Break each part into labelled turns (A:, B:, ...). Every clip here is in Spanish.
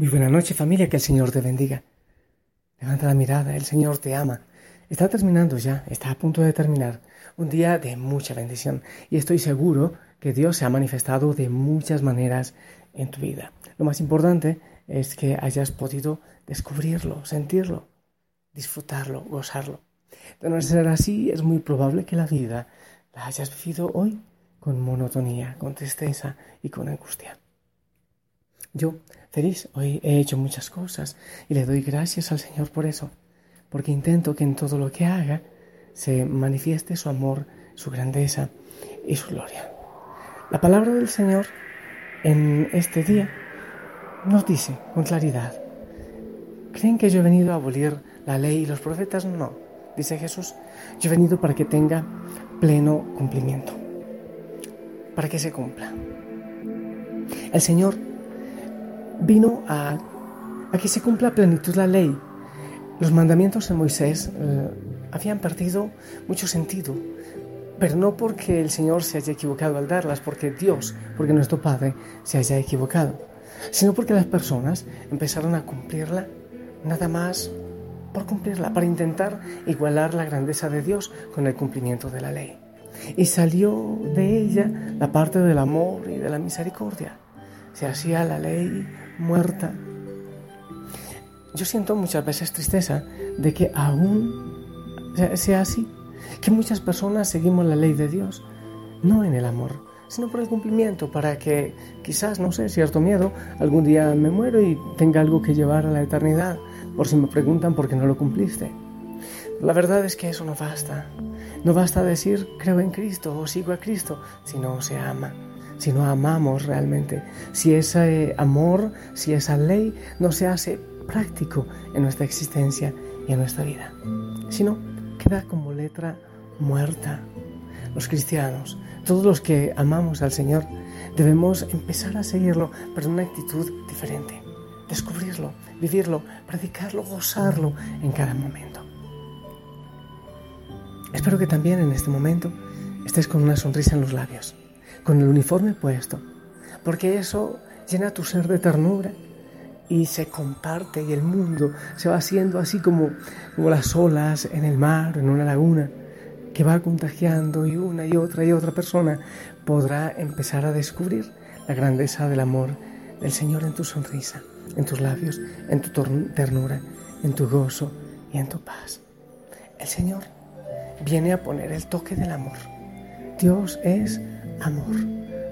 A: Muy buena noche familia, que el Señor te bendiga. Levanta la mirada, el Señor te ama. Está terminando ya, está a punto de terminar. Un día de mucha bendición y estoy seguro que Dios se ha manifestado de muchas maneras en tu vida. Lo más importante es que hayas podido descubrirlo, sentirlo, disfrutarlo, gozarlo. De no ser así, es muy probable que la vida la hayas vivido hoy con monotonía, con tristeza y con angustia. Yo, feliz, hoy he hecho muchas cosas y le doy gracias al Señor por eso, porque intento que en todo lo que haga se manifieste su amor, su grandeza y su gloria. La palabra del Señor en este día nos dice con claridad, ¿creen que yo he venido a abolir la ley y los profetas? No, dice Jesús, yo he venido para que tenga pleno cumplimiento, para que se cumpla. El Señor vino a, que se cumpla a plenitud la ley. Los mandamientos de Moisés eh, habían perdido mucho sentido, pero no porque el Señor se haya equivocado al darlas, porque Dios, porque nuestro Padre se haya equivocado, sino porque las personas empezaron a cumplirla nada más por cumplirla, para intentar igualar la grandeza de Dios con el cumplimiento de la ley. Y salió de ella la parte del amor y de la misericordia. Se hacía la ley muerta. Yo siento muchas veces tristeza de que aún sea así, que muchas personas seguimos la ley de Dios, no en el amor, sino por el cumplimiento, para que quizás, no sé, cierto miedo, algún día me muero y tenga algo que llevar a la eternidad, por si me preguntan por qué no lo cumpliste. La verdad es que eso no basta. No basta decir creo en Cristo o sigo a Cristo si no se ama si no amamos realmente, si ese amor, si esa ley no se hace práctico en nuestra existencia y en nuestra vida, sino queda como letra muerta. Los cristianos, todos los que amamos al Señor, debemos empezar a seguirlo, pero en una actitud diferente, descubrirlo, vivirlo, predicarlo, gozarlo en cada momento. Espero que también en este momento estés con una sonrisa en los labios con el uniforme puesto, porque eso llena tu ser de ternura y se comparte y el mundo se va haciendo así como, como las olas en el mar, en una laguna, que va contagiando y una y otra y otra persona podrá empezar a descubrir la grandeza del amor del Señor en tu sonrisa, en tus labios, en tu ternura, en tu gozo y en tu paz. El Señor viene a poner el toque del amor. Dios es amor.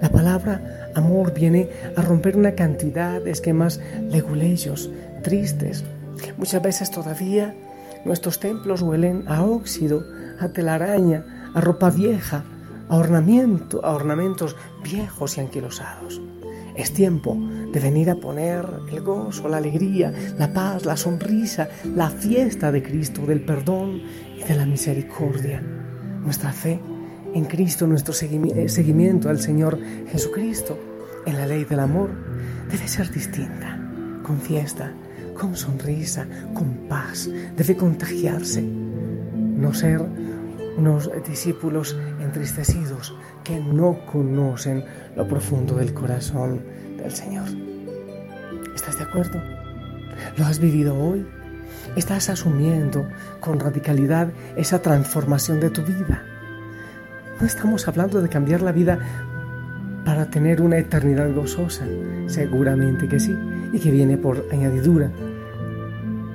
A: La palabra amor viene a romper una cantidad de esquemas leguleyos, tristes. Muchas veces todavía nuestros templos huelen a óxido, a telaraña, a ropa vieja, a ornamento, a ornamentos viejos y anquilosados. Es tiempo de venir a poner el gozo, la alegría, la paz, la sonrisa, la fiesta de Cristo, del perdón y de la misericordia. Nuestra fe en Cristo, nuestro eh, seguimiento al Señor Jesucristo, en la ley del amor, debe ser distinta, con fiesta, con sonrisa, con paz, debe contagiarse, no ser unos discípulos entristecidos que no conocen lo profundo del corazón del Señor. ¿Estás de acuerdo? ¿Lo has vivido hoy? ¿Estás asumiendo con radicalidad esa transformación de tu vida? No estamos hablando de cambiar la vida para tener una eternidad gozosa. Seguramente que sí, y que viene por añadidura.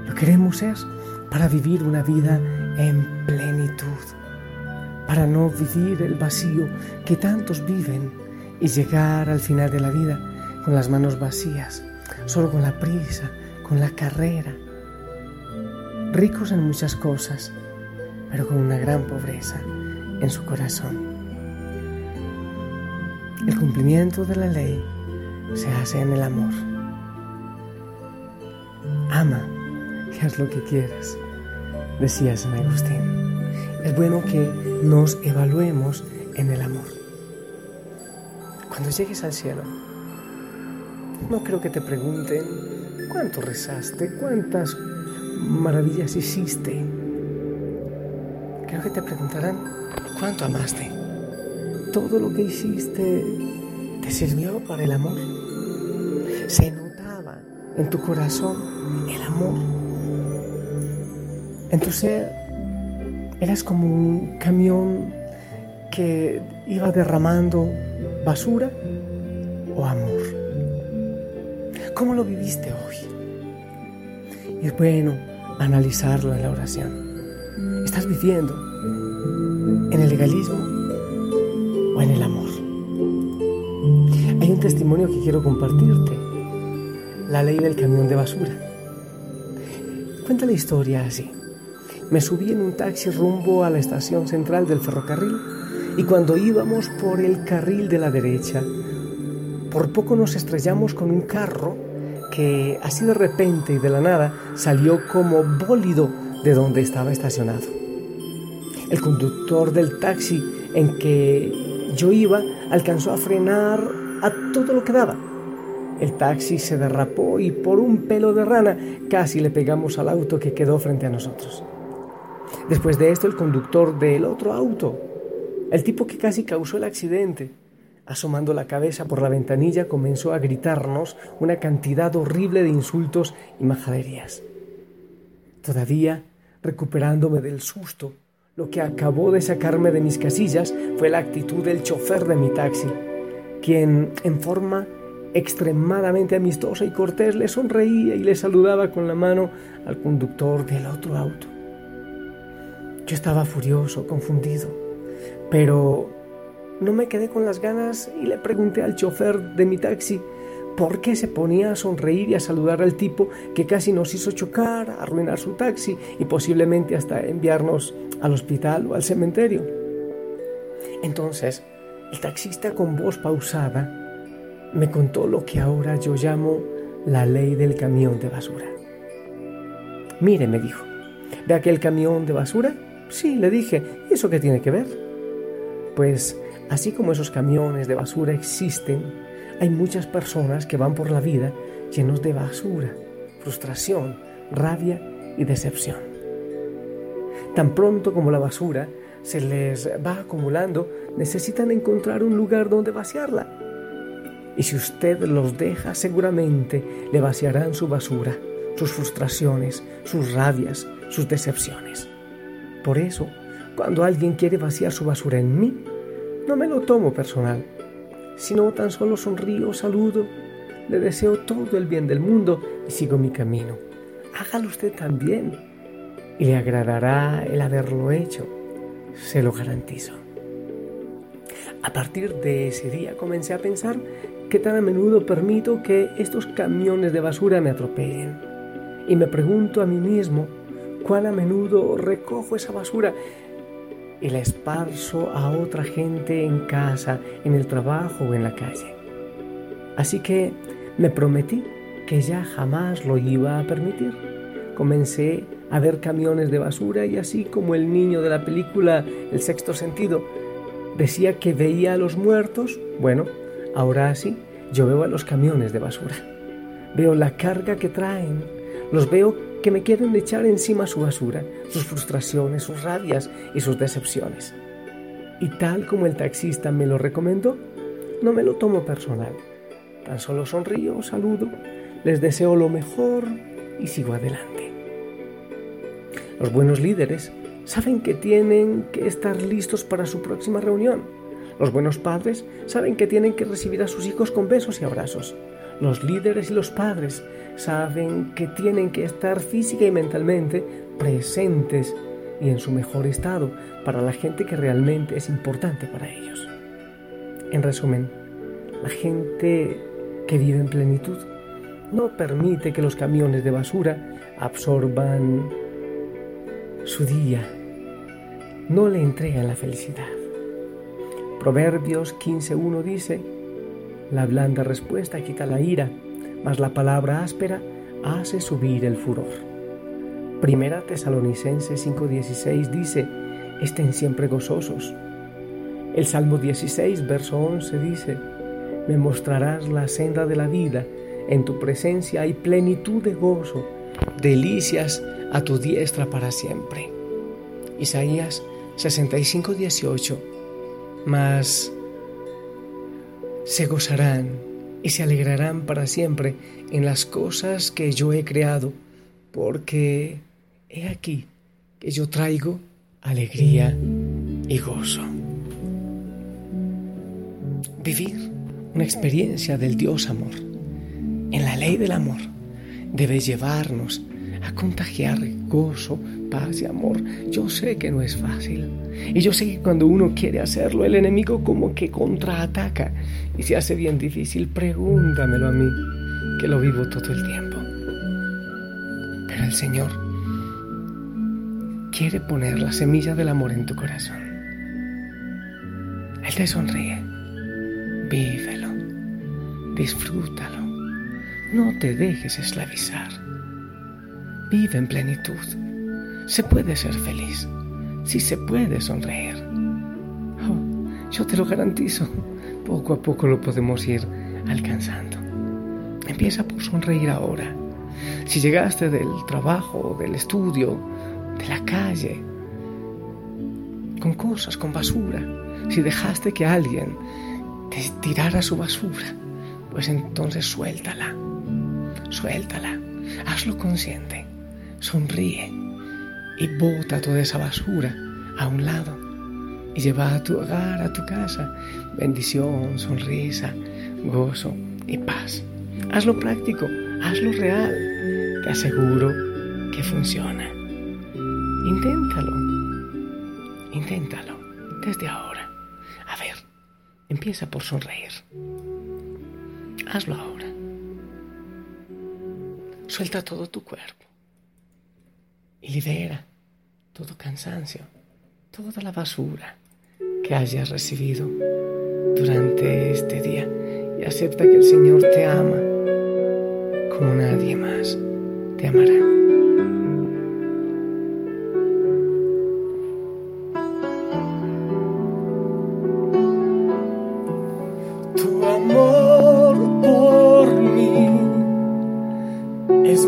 A: Lo queremos es para vivir una vida en plenitud, para no vivir el vacío que tantos viven y llegar al final de la vida con las manos vacías, solo con la prisa, con la carrera, ricos en muchas cosas, pero con una gran pobreza en su corazón. El cumplimiento de la ley se hace en el amor. Ama y haz lo que quieras, decía San Agustín. Es bueno que nos evaluemos en el amor. Cuando llegues al cielo, no creo que te pregunten cuánto rezaste, cuántas maravillas hiciste. Que te preguntarán cuánto amaste. Todo lo que hiciste te sirvió para el amor. Se notaba en tu corazón el amor. En tu ser eras como un camión que iba derramando basura o amor. ¿Cómo lo viviste hoy? Y es bueno analizarlo en la oración. ¿Estás viviendo en el legalismo o en el amor? Hay un testimonio que quiero compartirte. La ley del camión de basura. Cuenta la historia así. Me subí en un taxi rumbo a la estación central del ferrocarril y cuando íbamos por el carril de la derecha, por poco nos estrellamos con un carro que así de repente y de la nada salió como bólido de donde estaba estacionado. El conductor del taxi en que yo iba alcanzó a frenar a todo lo que daba. El taxi se derrapó y por un pelo de rana casi le pegamos al auto que quedó frente a nosotros. Después de esto, el conductor del otro auto el tipo que casi causó el accidente, asomando la cabeza por la ventanilla, comenzó a gritarnos una cantidad horrible de insultos y majaderías. Todavía, recuperándome del susto, lo que acabó de sacarme de mis casillas fue la actitud del chofer de mi taxi, quien, en forma extremadamente amistosa y cortés, le sonreía y le saludaba con la mano al conductor del otro auto. Yo estaba furioso, confundido pero no me quedé con las ganas y le pregunté al chofer de mi taxi por qué se ponía a sonreír y a saludar al tipo que casi nos hizo chocar, arruinar su taxi y posiblemente hasta enviarnos al hospital o al cementerio. Entonces, el taxista con voz pausada me contó lo que ahora yo llamo la ley del camión de basura. Mire, me dijo, ¿ve aquel camión de basura? Sí, le dije, ¿y eso qué tiene que ver? Pues así como esos camiones de basura existen, hay muchas personas que van por la vida llenos de basura, frustración, rabia y decepción. Tan pronto como la basura se les va acumulando, necesitan encontrar un lugar donde vaciarla. Y si usted los deja, seguramente le vaciarán su basura, sus frustraciones, sus rabias, sus decepciones. Por eso, cuando alguien quiere vaciar su basura en mí, no me lo tomo personal, sino tan solo sonrío, saludo, le deseo todo el bien del mundo y sigo mi camino. Hágalo usted también y le agradará el haberlo hecho, se lo garantizo. A partir de ese día comencé a pensar que tan a menudo permito que estos camiones de basura me atropellen. Y me pregunto a mí mismo cuán a menudo recojo esa basura y la esparzo a otra gente en casa, en el trabajo o en la calle. Así que me prometí que ya jamás lo iba a permitir. Comencé a ver camiones de basura y así como el niño de la película El sexto sentido decía que veía a los muertos, bueno, ahora sí, yo veo a los camiones de basura. Veo la carga que traen, los veo que me quieren echar encima su basura, sus frustraciones, sus rabias y sus decepciones. Y tal como el taxista me lo recomendó, no me lo tomo personal. Tan solo sonrío, saludo, les deseo lo mejor y sigo adelante. Los buenos líderes saben que tienen que estar listos para su próxima reunión. Los buenos padres saben que tienen que recibir a sus hijos con besos y abrazos. Los líderes y los padres saben que tienen que estar física y mentalmente presentes y en su mejor estado para la gente que realmente es importante para ellos. En resumen, la gente que vive en plenitud no permite que los camiones de basura absorban su día, no le entregan la felicidad. Proverbios 15.1 dice, La blanda respuesta quita la ira, mas la palabra áspera hace subir el furor. Primera Tesalonicenses 5:16 dice, estén siempre gozosos. El Salmo 16, verso 11 dice, me mostrarás la senda de la vida, en tu presencia hay plenitud de gozo, delicias a tu diestra para siempre. Isaías 65, 18. Mas se gozarán y se alegrarán para siempre en las cosas que yo he creado, porque he aquí que yo traigo alegría y gozo. Vivir una experiencia del Dios amor en la ley del amor debe llevarnos a contagiar gozo, paz y amor. Yo sé que no es fácil. Y yo sé que cuando uno quiere hacerlo, el enemigo como que contraataca y se hace bien difícil. Pregúntamelo a mí, que lo vivo todo el tiempo. Pero el Señor quiere poner la semilla del amor en tu corazón. Él te sonríe. Vívelo. Disfrútalo. No te dejes esclavizar. Vive en plenitud. Se puede ser feliz. Si se puede sonreír. Oh, yo te lo garantizo. Poco a poco lo podemos ir alcanzando. Empieza por sonreír ahora. Si llegaste del trabajo, del estudio, de la calle, con cosas, con basura, si dejaste que alguien te tirara su basura, pues entonces suéltala, suéltala, hazlo consciente sonríe y bota toda esa basura a un lado y lleva a tu hogar, a tu casa, bendición, sonrisa, gozo y paz. Hazlo práctico, hazlo real. Te aseguro que funciona. Inténtalo. Inténtalo desde ahora. A ver, empieza por sonreír. Hazlo ahora. Suelta todo tu cuerpo y libera todo cansancio, toda la basura que hayas recibido durante este día y acepta que el Señor te ama como nadie más te amará.
B: es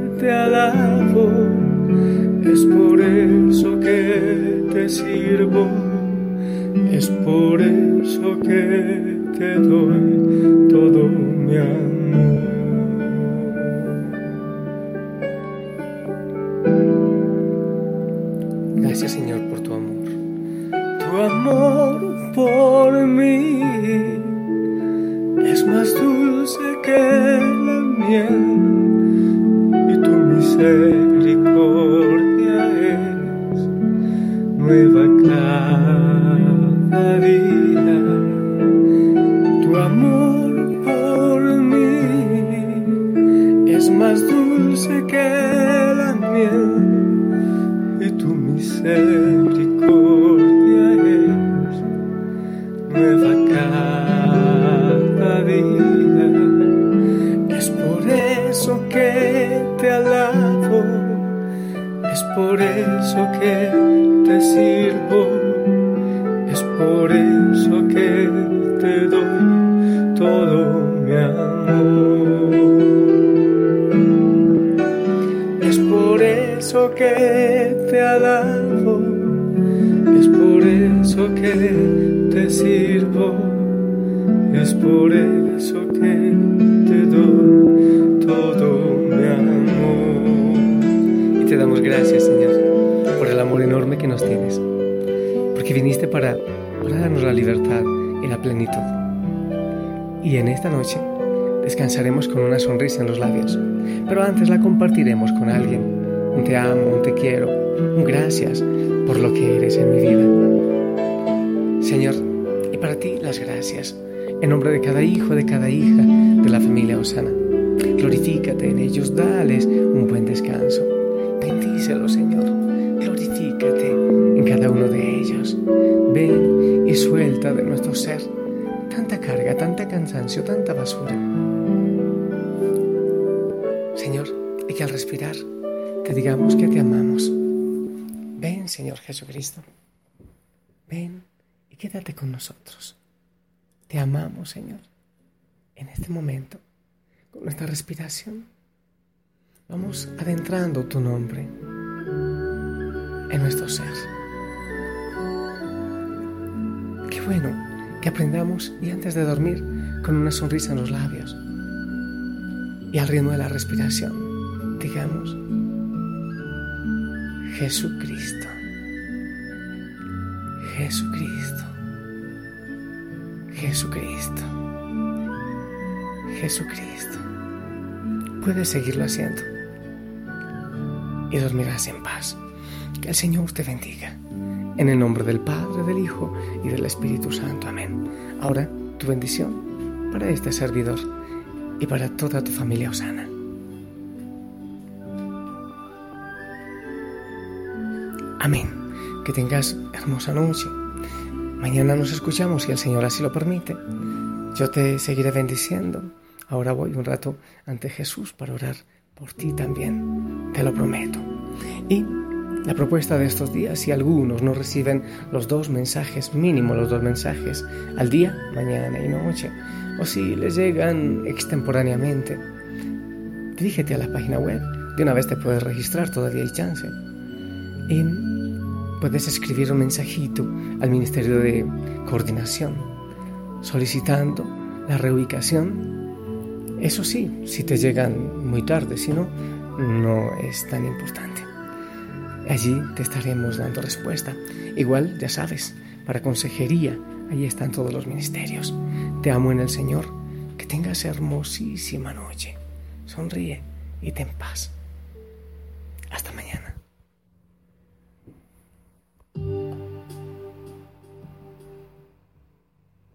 B: te alabo, es por eso que te sirvo, es por eso que te doy todo mi amor. por
A: libertad y la plenitud. Y en esta noche descansaremos con una sonrisa en los labios, pero antes la compartiremos con alguien. Un te amo, un te quiero, un gracias por lo que eres en mi vida. Señor, y para ti las gracias, en nombre de cada hijo, de cada hija de la familia Osana. Glorifícate en ellos, dales un buen descanso. Bendícelo, Señor. Glorifícate en cada uno de ellos. Ven y suelta de nuestro ser tanta carga, tanta cansancio, tanta basura. Señor, y que al respirar te digamos que te amamos. Ven, Señor Jesucristo. Ven y quédate con nosotros. Te amamos, Señor. En este momento, con nuestra respiración, vamos adentrando tu nombre en nuestro ser. Qué bueno que aprendamos y antes de dormir con una sonrisa en los labios y al ritmo de la respiración digamos Jesucristo, Jesucristo, Jesucristo, Jesucristo. Puedes seguirlo haciendo y dormirás en paz. Que el Señor te bendiga. En el nombre del Padre, del Hijo y del Espíritu Santo. Amén. Ahora, tu bendición para este servidor y para toda tu familia Osana. Amén. Que tengas hermosa noche. Mañana nos escuchamos si el Señor así lo permite. Yo te seguiré bendiciendo. Ahora voy un rato ante Jesús para orar por ti también. Te lo prometo. Y la propuesta de estos días, si algunos no reciben los dos mensajes, mínimo los dos mensajes al día, mañana y noche, o si les llegan extemporáneamente, dirígete a la página web. De una vez te puedes registrar, todavía hay chance. Y puedes escribir un mensajito al Ministerio de Coordinación solicitando la reubicación. Eso sí, si te llegan muy tarde, si no, no es tan importante. Allí te estaremos dando respuesta. Igual, ya sabes, para consejería, allí están todos los ministerios. Te amo en el Señor. Que tengas hermosísima noche. Sonríe y ten paz.